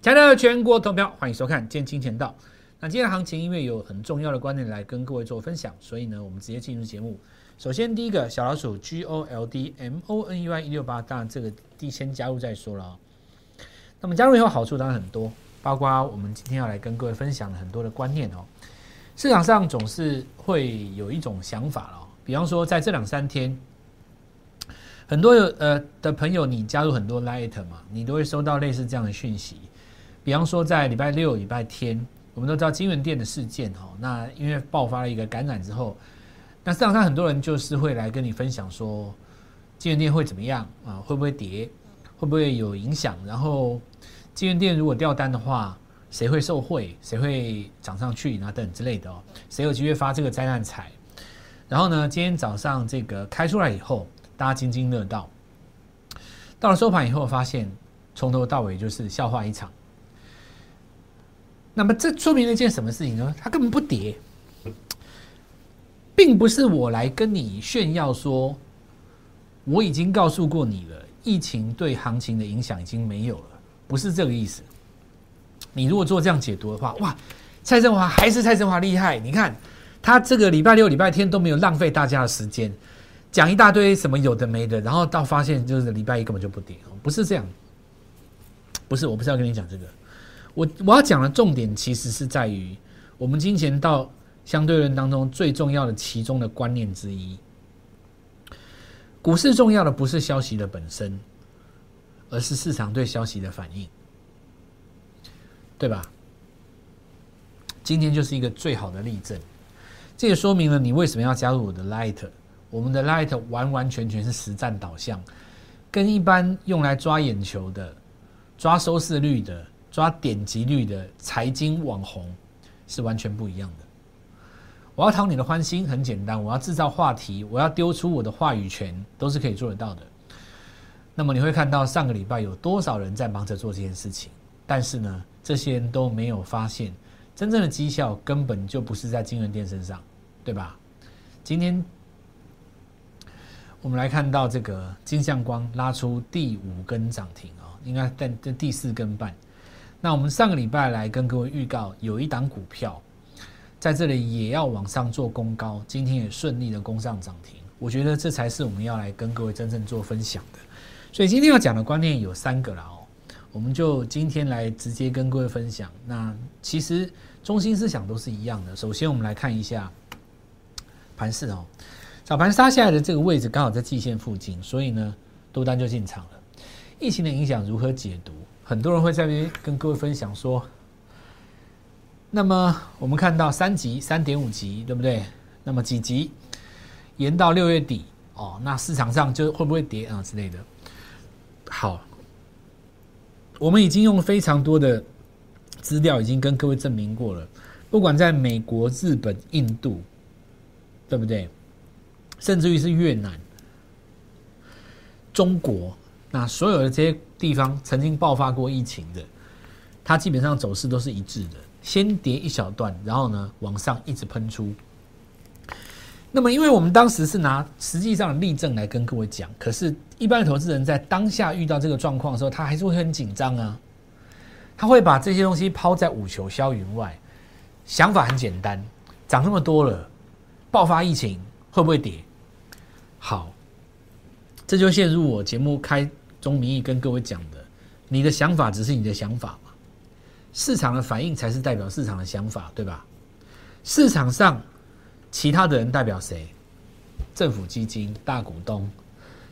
亲爱的全国投票，欢迎收看《见金钱道》。那今天的行情，因为有很重要的观点来跟各位做分享，所以呢，我们直接进入节目。首先，第一个小老鼠 G O L D M O N E Y 一六八，当然这个第先加入再说了。那么加入以后好处当然很多，包括我们今天要来跟各位分享很多的观念哦。市场上总是会有一种想法哦，比方说在这两三天，很多有呃的朋友，你加入很多 Light 嘛，你都会收到类似这样的讯息。比方说在礼拜六、礼拜天，我们都知道金源店的事件哦，那因为爆发了一个感染之后，那市场上很多人就是会来跟你分享说，金源店会怎么样啊？会不会跌？会不会有影响？然后金源店如果掉单的话。谁会受贿？谁会涨上去？那等之类的哦。谁有机会发这个灾难财？然后呢？今天早上这个开出来以后，大家津津乐道。到了收盘以后，发现从头到尾就是笑话一场。那么这说明了一件什么事情呢？它根本不跌，并不是我来跟你炫耀说，我已经告诉过你了，疫情对行情的影响已经没有了，不是这个意思。你如果做这样解读的话，哇，蔡振华还是蔡振华厉害。你看他这个礼拜六、礼拜天都没有浪费大家的时间，讲一大堆什么有的没的，然后到发现就是礼拜一根本就不跌，不是这样，不是，我不是要跟你讲这个，我我要讲的重点其实是在于我们金钱到相对论当中最重要的其中的观念之一，股市重要的不是消息的本身，而是市场对消息的反应。对吧？今天就是一个最好的例证，这也说明了你为什么要加入我的 Light。我们的 Light 完完全全是实战导向，跟一般用来抓眼球的、抓收视率的、抓点击率的财经网红是完全不一样的。我要讨你的欢心，很简单，我要制造话题，我要丢出我的话语权，都是可以做得到的。那么你会看到上个礼拜有多少人在忙着做这件事情，但是呢？这些人都没有发现，真正的绩效根本就不是在金源店身上，对吧？今天我们来看到这个金相光拉出第五根涨停啊，应该在这第四根半。那我们上个礼拜来跟各位预告，有一档股票在这里也要往上做攻高，今天也顺利的攻上涨停。我觉得这才是我们要来跟各位真正做分享的。所以今天要讲的观念有三个了哦。我们就今天来直接跟各位分享。那其实中心思想都是一样的。首先，我们来看一下盘势哦。早盘杀下来的这个位置刚好在季线附近，所以呢，多单就进场了。疫情的影响如何解读？很多人会在那边跟各位分享说。那么我们看到三级、三点五级，对不对？那么几级延到六月底哦？那市场上就会不会跌啊之类的？好。我们已经用非常多的资料，已经跟各位证明过了。不管在美国、日本、印度，对不对？甚至于是越南、中国，那所有的这些地方曾经爆发过疫情的，它基本上走势都是一致的，先跌一小段，然后呢往上一直喷出。那么，因为我们当时是拿实际上的例证来跟各位讲，可是，一般的投资人在当下遇到这个状况的时候，他还是会很紧张啊。他会把这些东西抛在五球霄云外，想法很简单：涨那么多了，爆发疫情会不会跌？好，这就陷入我节目开钟明义跟各位讲的：你的想法只是你的想法嘛，市场的反应才是代表市场的想法，对吧？市场上。其他的人代表谁？政府基金、大股东、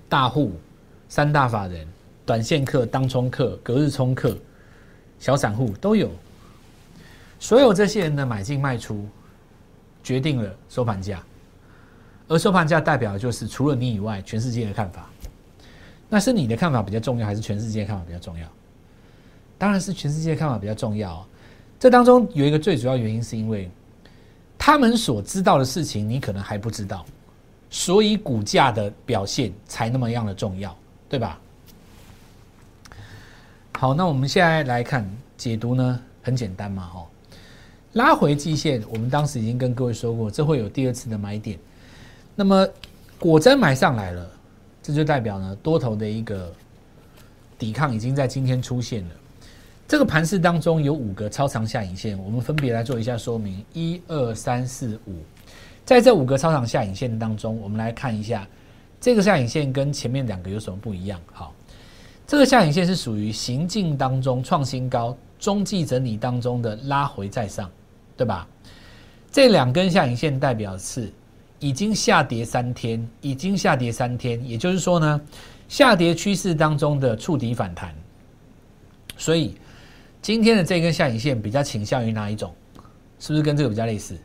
大户、三大法人、短线客、当冲客、隔日冲客、小散户都有。所有这些人的买进卖出，决定了收盘价。而收盘价代表的就是除了你以外，全世界的看法。那是你的看法比较重要，还是全世界看法比较重要？当然是全世界看法比较重要。这当中有一个最主要原因，是因为。他们所知道的事情，你可能还不知道，所以股价的表现才那么样的重要，对吧？好，那我们现在来看解读呢，很简单嘛，哦，拉回季线，我们当时已经跟各位说过，这会有第二次的买点。那么果真买上来了，这就代表呢，多头的一个抵抗已经在今天出现了。这个盘势当中有五个超长下影线，我们分别来做一下说明。一二三四五，在这五个超长下影线当中，我们来看一下这个下影线跟前面两个有什么不一样。好，这个下影线是属于行进当中创新高、中继整理当中的拉回再上，对吧？这两根下影线代表是已经下跌三天，已经下跌三天，也就是说呢，下跌趋势当中的触底反弹，所以。今天的这根下影线比较倾向于哪一种？是不是跟这个比较类似？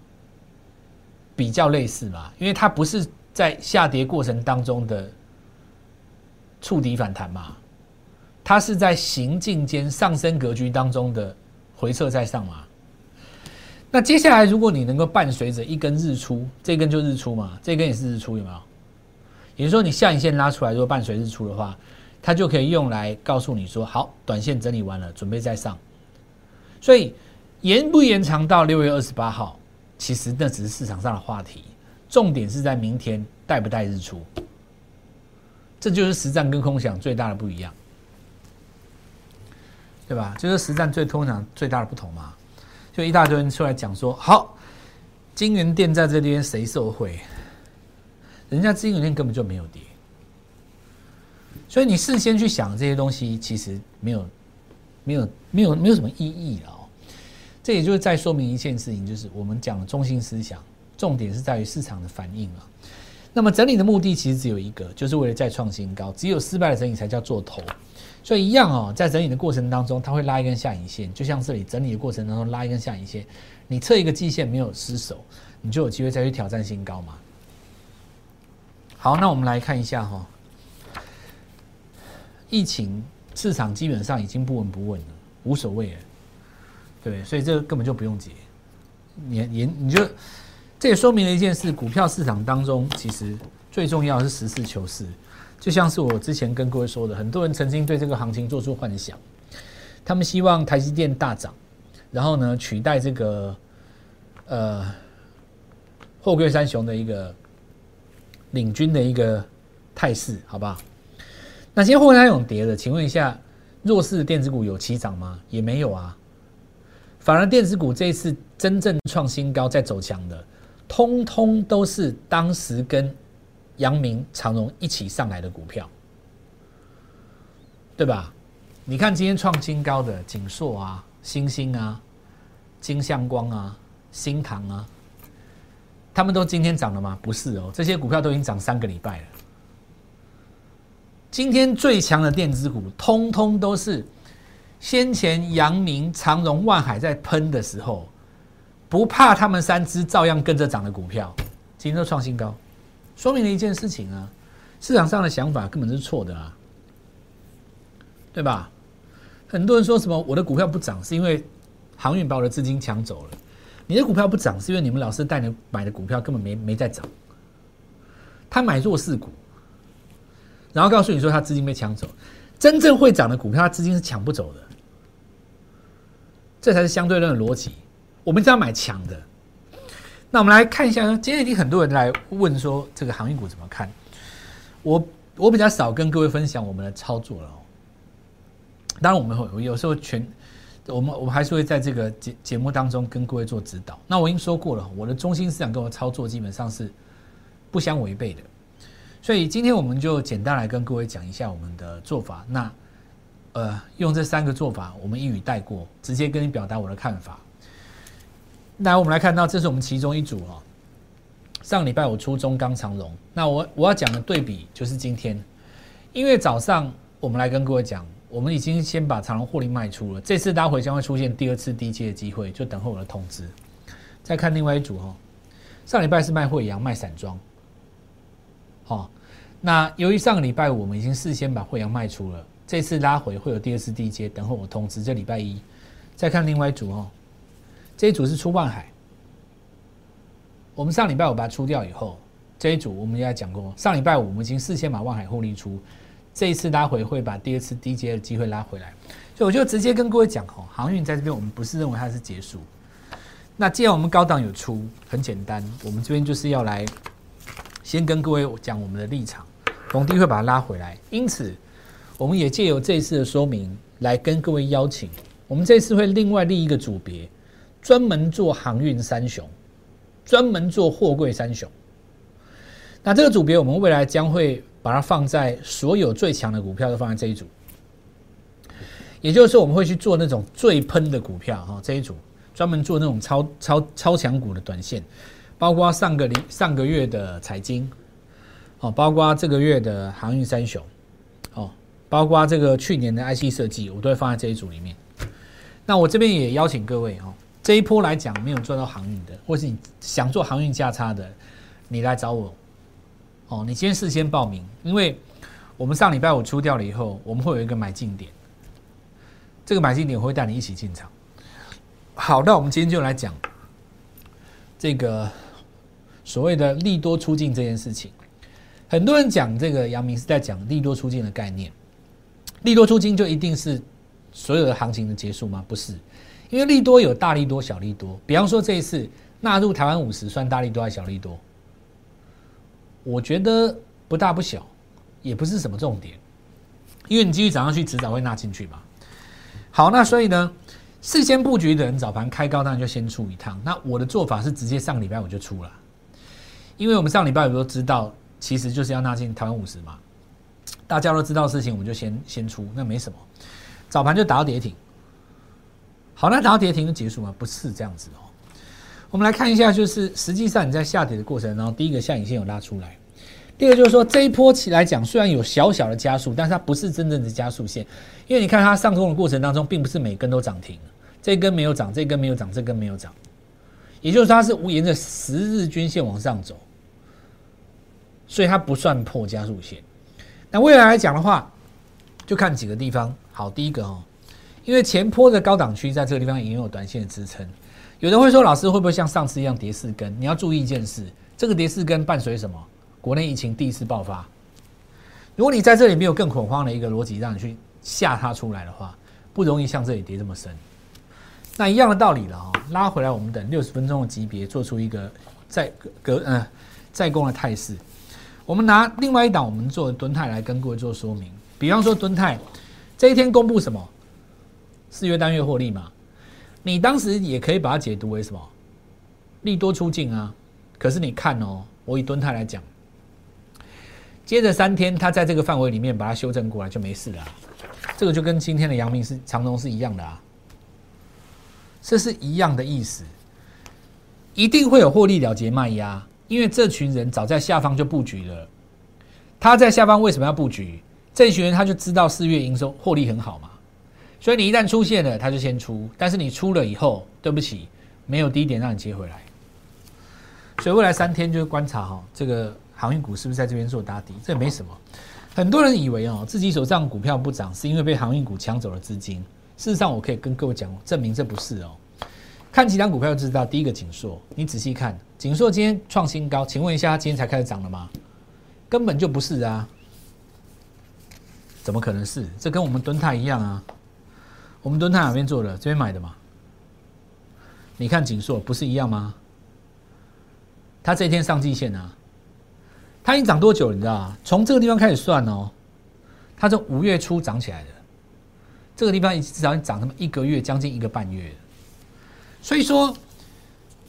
比较类似嘛，因为它不是在下跌过程当中的触底反弹嘛，它是在行进间上升格局当中的回撤再上嘛。那接下来如果你能够伴随着一根日出，这根就日出嘛，这根也是日出，有没有？也就是说，你下影线拉出来，如果伴随日出的话，它就可以用来告诉你说，好，短线整理完了，准备再上。所以延不延长到六月二十八号，其实那只是市场上的话题，重点是在明天带不带日出，这就是实战跟空想最大的不一样，对吧？就是实战最通常最大的不同嘛。就一大堆人出来讲说，好，金源店在这边谁受贿？人家金源店根本就没有跌，所以你事先去想这些东西，其实没有。没有没有没有什么意义了哦，这也就是在说明一件事情，就是我们讲的中心思想，重点是在于市场的反应了。那么整理的目的其实只有一个，就是为了再创新高。只有失败的整理才叫做头，所以一样哦，在整理的过程当中，它会拉一根下影线，就像这里整理的过程当中拉一根下影线，你测一个季线没有失手，你就有机会再去挑战新高嘛。好，那我们来看一下哈，疫情。市场基本上已经不闻不问了，无所谓了，对所以这个根本就不用解。你你你就这也说明了一件事：股票市场当中，其实最重要是实事求是。就像是我之前跟各位说的，很多人曾经对这个行情做出幻想，他们希望台积电大涨，然后呢取代这个呃货柜三雄的一个领军的一个态势，好不好？那今天货柜三雄跌了，请问一下，弱势的电子股有起涨吗？也没有啊，反而电子股这一次真正创新高、在走强的，通通都是当时跟阳明、长荣一起上来的股票，对吧？你看今天创新高的景硕啊、星星啊、金相光啊、新唐啊，他们都今天涨了吗？不是哦，这些股票都已经涨三个礼拜了。今天最强的电子股，通通都是先前阳明、长荣、万海在喷的时候，不怕他们三只照样跟着涨的股票，今天都创新高，说明了一件事情啊，市场上的想法根本是错的啊，对吧？很多人说什么我的股票不涨，是因为航运把我的资金抢走了，你的股票不涨，是因为你们老师带你买的股票根本没没在涨，他买弱势股。然后告诉你说他资金被抢走，真正会涨的股票，他资金是抢不走的，这才是相对论的逻辑。我们只要买强的。那我们来看一下，今天已经很多人来问说这个航运股怎么看？我我比较少跟各位分享我们的操作了。当然我们会有时候全，我们我们还是会在这个节节目当中跟各位做指导。那我已经说过了，我的中心思想跟我操作基本上是不相违背的。所以今天我们就简单来跟各位讲一下我们的做法。那，呃，用这三个做法，我们一语带过，直接跟你表达我的看法。那我们来看到，这是我们其中一组哦。上礼拜我出中钢长荣，那我我要讲的对比就是今天，因为早上我们来跟各位讲，我们已经先把长荣获利卖出了，这次拉回将会出现第二次低阶的机会，就等候我的通知。再看另外一组哦，上礼拜是卖汇阳卖散装。哦，那由于上个礼拜我们已经事先把汇阳卖出了，这次拉回会有第二次低阶，等候我通知。这礼拜一再看另外一组哦，这一组是出万海，我们上礼拜五把它出掉以后，这一组我们也讲过，上礼拜五我们已经事先把万海获利出，这一次拉回会把第二次低阶的机会拉回来，所以我就直接跟各位讲哦，航运在这边我们不是认为它是结束，那既然我们高档有出，很简单，我们这边就是要来。先跟各位讲我们的立场，逢低会把它拉回来。因此，我们也借由这一次的说明，来跟各位邀请我们这次会另外立一个组别，专门做航运三雄，专门做货柜三雄。那这个组别，我们未来将会把它放在所有最强的股票都放在这一组，也就是，我们会去做那种最喷的股票哈，这一组专门做那种超超超强股的短线，包括上个零上个月的财经，哦，包括这个月的航运三雄，哦，包括这个去年的 IC 设计，我都会放在这一组里面。那我这边也邀请各位哈，这一波来讲没有赚到航运的，或是你想做航运价差的，你来找我。哦，你先事先报名，因为我们上礼拜五出掉了以后，我们会有一个买进点，这个买进点我会带你一起进场。好，那我们今天就来讲这个所谓的利多出境这件事情。很多人讲这个杨明是在讲利多出境的概念，利多出境就一定是。所有的行情的结束吗？不是，因为利多有大利多、小利多。比方说这一次纳入台湾五十，算大利多还是小利多？我觉得不大不小，也不是什么重点，因为你继续涨上去，迟早会纳进去嘛。好，那所以呢，事先布局的人早盘开高，当然就先出一趟。那我的做法是直接上礼拜我就出了，因为我们上礼拜五都知道，其实就是要纳进台湾五十嘛，大家都知道事情，我们就先先出，那没什么。早盘就打到跌停，好，那打到跌停就结束吗？不是这样子哦。我们来看一下，就是实际上你在下跌的过程，然后第一个下影线有拉出来，第二个就是说这一波起来讲，虽然有小小的加速，但是它不是真正的加速线，因为你看它上攻的过程当中，并不是每根都涨停，这根没有涨，这根没有涨，这根没有涨，也就是它是无沿着十日均线往上走，所以它不算破加速线。那未来来讲的话，就看几个地方。好，第一个哦，因为前坡的高档区在这个地方已经有短线的支撑。有人会说，老师会不会像上次一样跌四根？你要注意一件事，这个跌四根伴随什么？国内疫情第一次爆发。如果你在这里没有更恐慌的一个逻辑让你去吓它出来的话，不容易像这里跌这么深。那一样的道理了哦，拉回来，我们等六十分钟的级别做出一个再隔呃再攻的态势。我们拿另外一档我们做的蹲泰来跟各位做说明，比方说蹲泰。这一天公布什么？四月单月获利嘛？你当时也可以把它解读为什么？利多出境啊！可是你看哦，我以吨泰来讲，接着三天它在这个范围里面把它修正过来就没事了。这个就跟今天的阳明是长龙是一样的啊，这是一样的意思。一定会有获利了结卖压，因为这群人早在下方就布局了。他在下方为什么要布局？这群人他就知道四月营收获利很好嘛，所以你一旦出现了，他就先出。但是你出了以后，对不起，没有低点让你接回来。所以未来三天就是观察哈，这个航运股是不是在这边做打底？这也没什么。很多人以为哦，自己手上股票不涨是因为被航运股抢走了资金。事实上，我可以跟各位讲，证明这不是哦。看几张股票就知道。第一个锦硕，你仔细看，锦硕今天创新高，请问一下，今天才开始涨了吗？根本就不是啊。怎么可能是？这跟我们蹲泰一样啊！我们蹲泰哪边做的？这边买的嘛？你看锦硕不是一样吗？它这一天上季线啊，它已经涨多久？你知道啊？从这个地方开始算哦，它从五月初涨起来的，这个地方至少涨那么一个月，将近一个半月。所以说，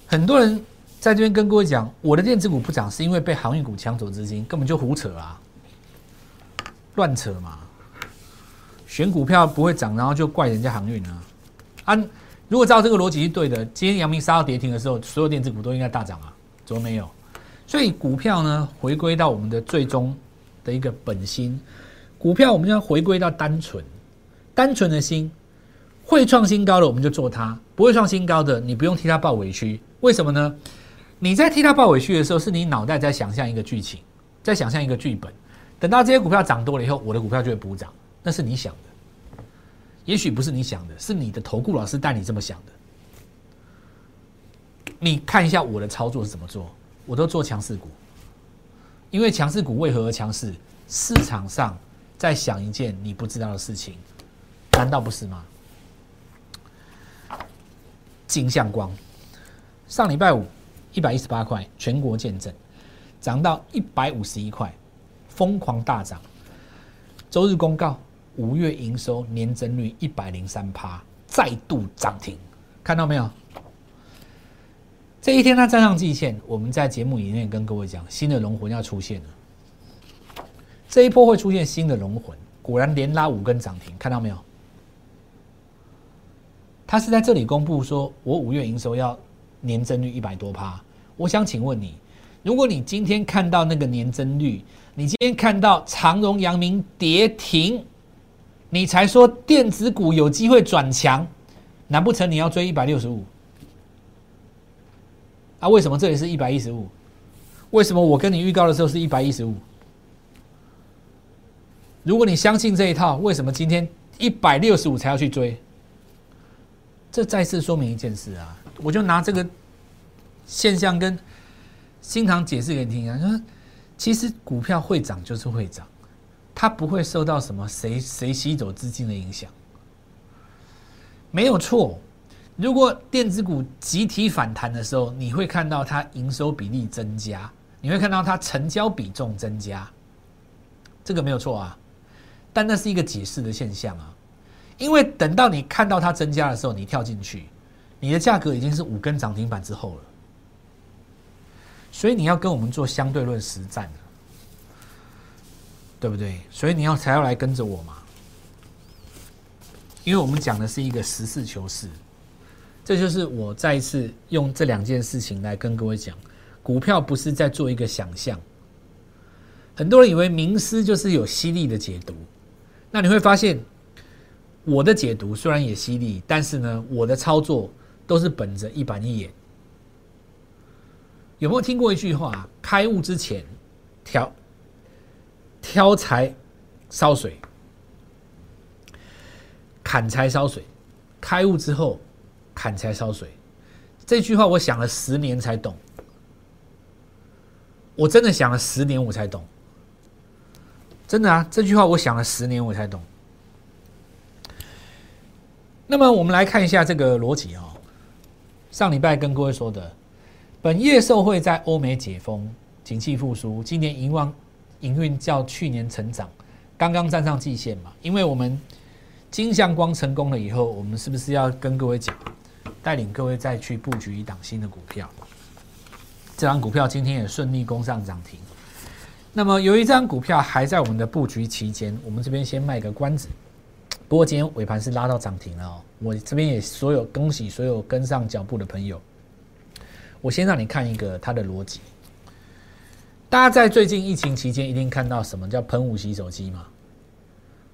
很多人在这边跟各位讲，我的电子股不涨是因为被航运股抢走资金，根本就胡扯啊！乱扯嘛！选股票不会涨，然后就怪人家航运啊！按如果照这个逻辑是对的，今天阳明杀到跌停的时候，所有电子股都应该大涨啊，怎么没有？所以股票呢，回归到我们的最终的一个本心，股票我们要回归到单纯、单纯的心，会创新高的我们就做它，不会创新高的你不用替它抱委屈。为什么呢？你在替它抱委屈的时候，是你脑袋在想象一个剧情，在想象一个剧本。等到这些股票涨多了以后，我的股票就会补涨，那是你想的，也许不是你想的，是你的投顾老师带你这么想的。你看一下我的操作是怎么做，我都做强势股，因为强势股为何而强势？市场上在想一件你不知道的事情，难道不是吗？金相光上礼拜五一百一十八块，全国见证涨到一百五十一块。疯狂大涨，周日公告五月营收年增率一百零三趴，再度涨停，看到没有？这一天它站上季线，我们在节目里面跟各位讲，新的龙魂要出现了。这一波会出现新的龙魂，果然连拉五根涨停，看到没有？他是在这里公布说，我五月营收要年增率一百多趴。我想请问你，如果你今天看到那个年增率，你今天看到长荣、阳明跌停，你才说电子股有机会转强，难不成你要追一百六十五？啊，为什么这里是一百一十五？为什么我跟你预告的时候是一百一十五？如果你相信这一套，为什么今天一百六十五才要去追？这再次说明一件事啊，我就拿这个现象跟新塘解释给你听啊，说其实股票会涨就是会涨，它不会受到什么谁谁吸走资金的影响，没有错。如果电子股集体反弹的时候，你会看到它营收比例增加，你会看到它成交比重增加，这个没有错啊，但那是一个解释的现象啊。因为等到你看到它增加的时候，你跳进去，你的价格已经是五根涨停板之后了，所以你要跟我们做相对论实战对不对？所以你要才要来跟着我嘛，因为我们讲的是一个实事求是，这就是我再一次用这两件事情来跟各位讲，股票不是在做一个想象，很多人以为名师就是有犀利的解读，那你会发现。我的解读虽然也犀利，但是呢，我的操作都是本着一板一眼。有没有听过一句话？开悟之前，调挑柴烧水，砍柴烧水；开悟之后，砍柴烧水。这句话我想了十年才懂，我真的想了十年我才懂，真的啊！这句话我想了十年我才懂。那么我们来看一下这个逻辑哦。上礼拜跟各位说的，本业受惠在欧美解封、景气复苏，今年营旺营运较去年成长，刚刚站上季线嘛。因为我们金相光成功了以后，我们是不是要跟各位讲，带领各位再去布局一档新的股票？这张股票今天也顺利攻上涨停。那么由于这张股票还在我们的布局期间，我们这边先卖个关子。不过今天尾盘是拉到涨停了哦，我这边也所有恭喜所有跟上脚步的朋友。我先让你看一个它的逻辑。大家在最近疫情期间一定看到什么叫喷雾洗手机嘛？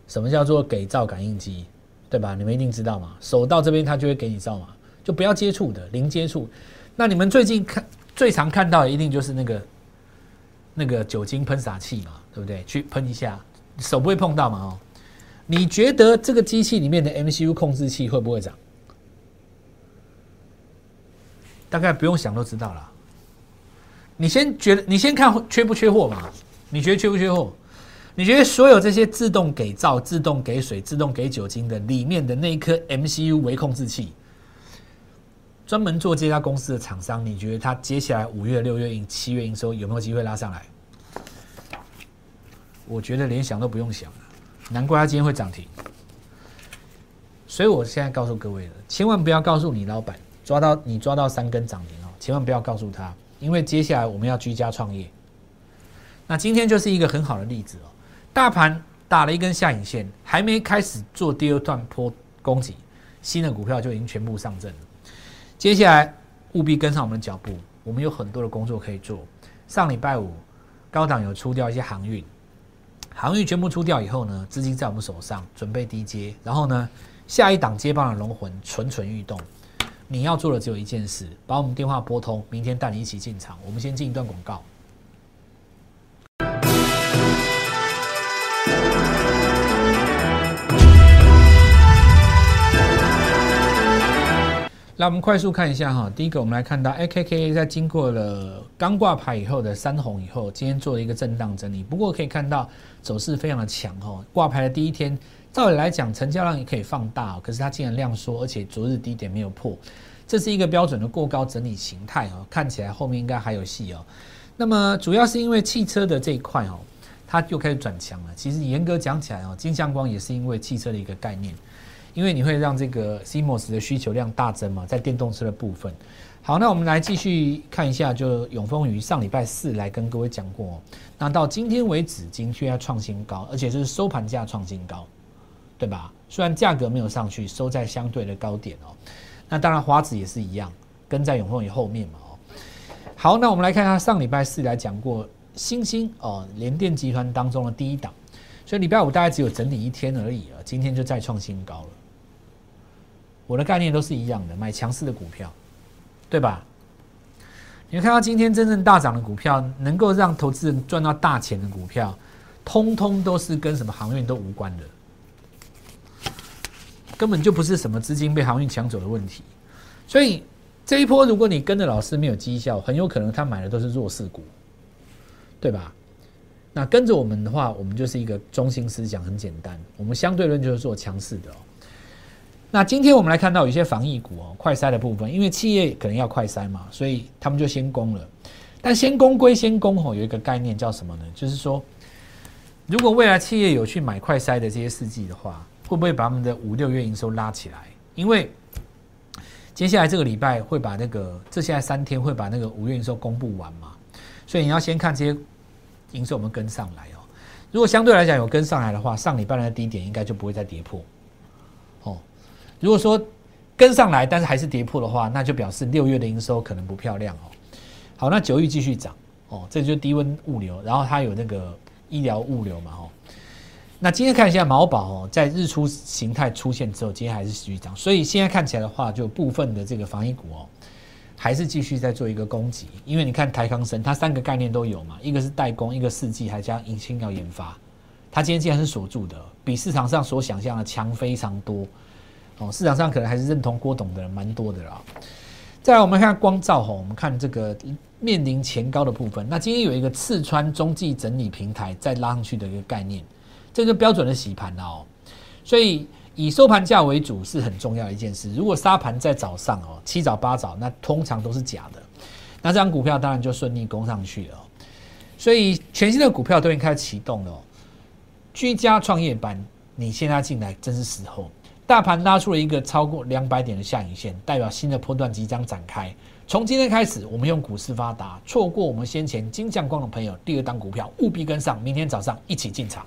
什么叫做给照感应机？对吧？你们一定知道嘛？手到这边它就会给你照嘛，就不要接触的零接触。那你们最近看最常看到的一定就是那个那个酒精喷洒器嘛，对不对？去喷一下，手不会碰到嘛？哦。你觉得这个机器里面的 MCU 控制器会不会涨？大概不用想都知道了。你先觉得，你先看缺不缺货嘛？你觉得缺不缺货？你觉得所有这些自动给皂、自动给水、自动给酒精的里面的那一颗 MCU 微控制器，专门做这家公司的厂商，你觉得它接下来五月、六月、七月营收有没有机会拉上来？我觉得连想都不用想了。难怪它今天会涨停，所以我现在告诉各位了，千万不要告诉你老板抓到你抓到三根涨停哦，千万不要告诉他，因为接下来我们要居家创业。那今天就是一个很好的例子哦，大盘打了一根下影线，还没开始做第二段坡攻击，新的股票就已经全部上阵了。接下来务必跟上我们的脚步，我们有很多的工作可以做。上礼拜五高档有出掉一些航运。航运全部出掉以后呢，资金在我们手上，准备低接。然后呢，下一档接棒的龙魂蠢蠢欲动。你要做的只有一件事，把我们电话拨通，明天带你一起进场。我们先进一段广告。来，我们快速看一下哈。第一个，我们来看到 A K K 在经过了刚挂牌以后的三红以后，今天做了一个震荡整理。不过可以看到走势非常的强哈。挂牌的第一天，照理来讲成交量也可以放大，可是它竟然量缩，而且昨日低点没有破，这是一个标准的过高整理形态哦。看起来后面应该还有戏哦。那么主要是因为汽车的这一块哦，它又开始转强了。其实严格讲起来哦，金相光也是因为汽车的一个概念。因为你会让这个 CMOS 的需求量大增嘛，在电动车的部分。好，那我们来继续看一下，就永丰鱼上礼拜四来跟各位讲过，那到今天为止，今天要创新高，而且就是收盘价创新高，对吧？虽然价格没有上去，收在相对的高点哦。那当然华子也是一样，跟在永丰鱼后面嘛哦。好，那我们来看下上礼拜四来讲过星星哦，联电集团当中的第一档，所以礼拜五大概只有整理一天而已啊，今天就再创新高了。我的概念都是一样的，买强势的股票，对吧？你看到今天真正大涨的股票，能够让投资人赚到大钱的股票，通通都是跟什么航运都无关的。根本就不是什么资金被航运抢走的问题，所以这一波如果你跟着老师没有绩效，很有可能他买的都是弱势股，对吧？那跟着我们的话，我们就是一个中心思想，很简单，我们相对论就是做强势的。那今天我们来看到有一些防疫股哦，快筛的部分，因为企业可能要快筛嘛，所以他们就先攻了。但先攻归先攻哦，有一个概念叫什么呢？就是说，如果未来企业有去买快筛的这些试剂的话。会不会把他们的五六月营收拉起来？因为接下来这个礼拜会把那个这现在三天会把那个五月营收公布完嘛，所以你要先看这些营收有没有跟上来哦。如果相对来讲有跟上来的话，上礼拜的低点应该就不会再跌破哦。如果说跟上来但是还是跌破的话，那就表示六月的营收可能不漂亮哦。好，那九月继续涨哦，这就是低温物流，然后它有那个医疗物流嘛哦。那今天看一下毛宝哦，在日出形态出现之后，今天还是继续涨，所以现在看起来的话，就部分的这个防疫股哦，还是继续在做一个攻击。因为你看台康生，它三个概念都有嘛，一个是代工，一个四季，还加引擎要研发，它今天竟然是锁住的，比市场上所想象的强非常多哦。市场上可能还是认同郭董的人蛮多的啦。再来，我们看光照吼，我们看这个面临前高的部分，那今天有一个刺穿中继整理平台再拉上去的一个概念。这就标准的洗盘了哦，所以以收盘价为主是很重要的一件事。如果沙盘在早上哦，七早八早，那通常都是假的，那这张股票当然就顺利攻上去了。所以全新的股票都已经开始启动了，居家创业板，你现在进来真是时候。大盘拉出了一个超过两百点的下影线，代表新的波段即将展开。从今天开始，我们用股市发达，错过我们先前金匠光的朋友，第二档股票务必跟上，明天早上一起进场。